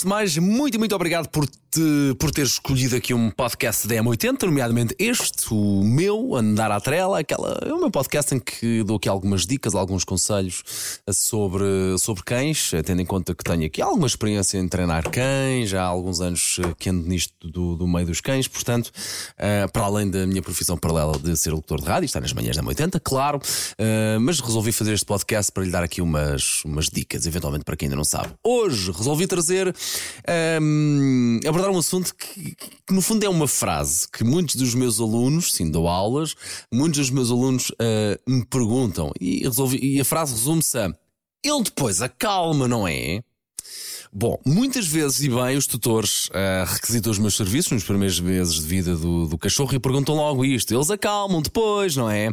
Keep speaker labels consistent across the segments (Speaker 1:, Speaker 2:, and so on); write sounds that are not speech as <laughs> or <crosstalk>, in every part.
Speaker 1: antes de mais, muito, muito obrigado por, te, por ter escolhido aqui um podcast da M80, nomeadamente este, o meu, Andar à Trela, aquela, é o meu podcast em que dou aqui algumas dicas, alguns conselhos sobre, sobre cães, tendo em conta que tenho aqui alguma experiência em treinar cães, há alguns anos que ando nisto do, do meio dos cães, portanto, uh, para além da minha profissão paralela de ser locutor de rádio, estar nas manhãs da M80, claro, uh, mas resolvi fazer este podcast para lhe dar aqui umas, umas dicas, eventualmente para quem ainda não sabe. Hoje resolvi trazer um, abordar um assunto que, que, no fundo é uma frase que muitos dos meus alunos, sim, dou aulas, muitos dos meus alunos uh, me perguntam e, resolvi, e a frase resume-se a ele depois acalma, não é? Bom, muitas vezes, e bem, os tutores uh, requisitam os meus serviços nos primeiros meses de vida do, do cachorro e perguntam logo isto. Eles acalmam depois, não é?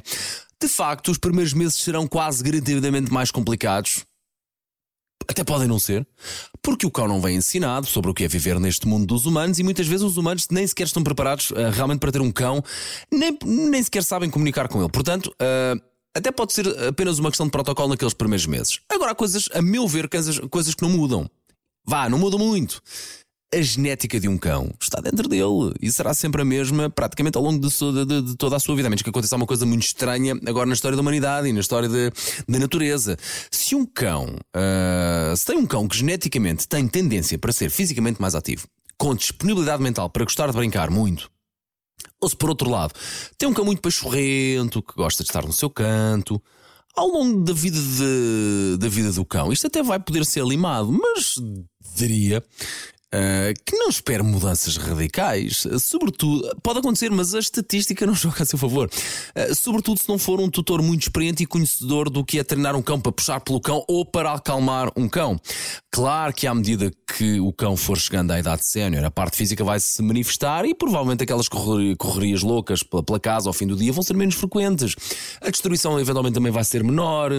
Speaker 1: De facto, os primeiros meses serão quase garantidamente mais complicados. Até podem não ser, porque o cão não vem ensinado sobre o que é viver neste mundo dos humanos e muitas vezes os humanos nem sequer estão preparados uh, realmente para ter um cão, nem, nem sequer sabem comunicar com ele. Portanto, uh, até pode ser apenas uma questão de protocolo naqueles primeiros meses. Agora há coisas, a meu ver, coisas, coisas que não mudam. Vá, não mudam muito a genética de um cão está dentro dele e será sempre a mesma praticamente ao longo de, de, de toda a sua vida. A menos que aconteça uma coisa muito estranha agora na história da humanidade e na história da natureza. Se um cão, uh, se tem um cão que geneticamente tem tendência para ser fisicamente mais ativo, com disponibilidade mental para gostar de brincar muito, ou se por outro lado tem um cão muito pachorrento, que gosta de estar no seu canto, ao longo da vida, de, da vida do cão, isto até vai poder ser limado, mas diria Uh, que não espere mudanças radicais. Sobretudo, pode acontecer, mas a estatística não <laughs> joga a seu favor. Uh, sobretudo se não for um tutor muito experiente e conhecedor do que é treinar um cão para puxar pelo cão ou para acalmar um cão. Claro que à medida que o cão for chegando à idade sénior, a parte física vai se manifestar e provavelmente aquelas correrias loucas pela, pela, casa ao fim do dia vão ser menos frequentes. A destruição eventualmente também vai ser menor,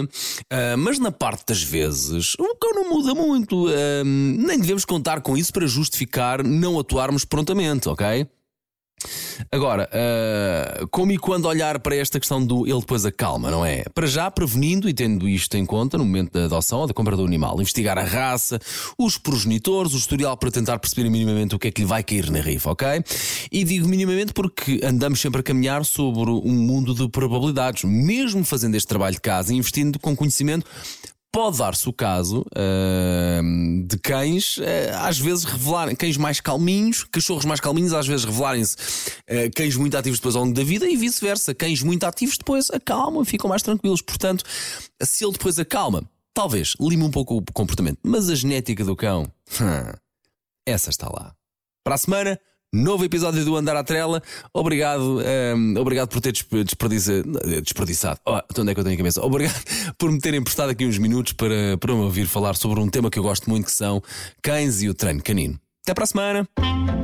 Speaker 1: mas na parte das vezes o cão não muda muito. nem devemos contar com isso para justificar não atuarmos prontamente, ok? Agora, uh, como e quando olhar para esta questão do ele depois acalma, não é? Para já prevenindo e tendo isto em conta no momento da adoção ou da compra do animal, investigar a raça, os progenitores, o historial para tentar perceber minimamente o que é que lhe vai cair na rifa, ok? E digo minimamente porque andamos sempre a caminhar sobre um mundo de probabilidades, mesmo fazendo este trabalho de casa e investindo com conhecimento pode dar-se o caso uh, de cães, uh, às vezes revelarem, cães mais calminhos, cachorros mais calminhos, às vezes revelarem-se uh, cães muito ativos depois ao longo da vida e vice-versa. Cães muito ativos depois acalmam, ficam mais tranquilos. Portanto, se ele depois acalma, talvez lime um pouco o comportamento, mas a genética do cão, <laughs> essa está lá. Para a semana, Novo episódio do Andar à Trela. Obrigado, um, ehm, obrigado por ter desperdiçado. Oh, então onde é que eu tenho a cabeça? Obrigado <laughs> por me terem prestado aqui uns minutos para, para me ouvir falar sobre um tema que eu gosto muito, que são cães e o treino canino. Até para a semana!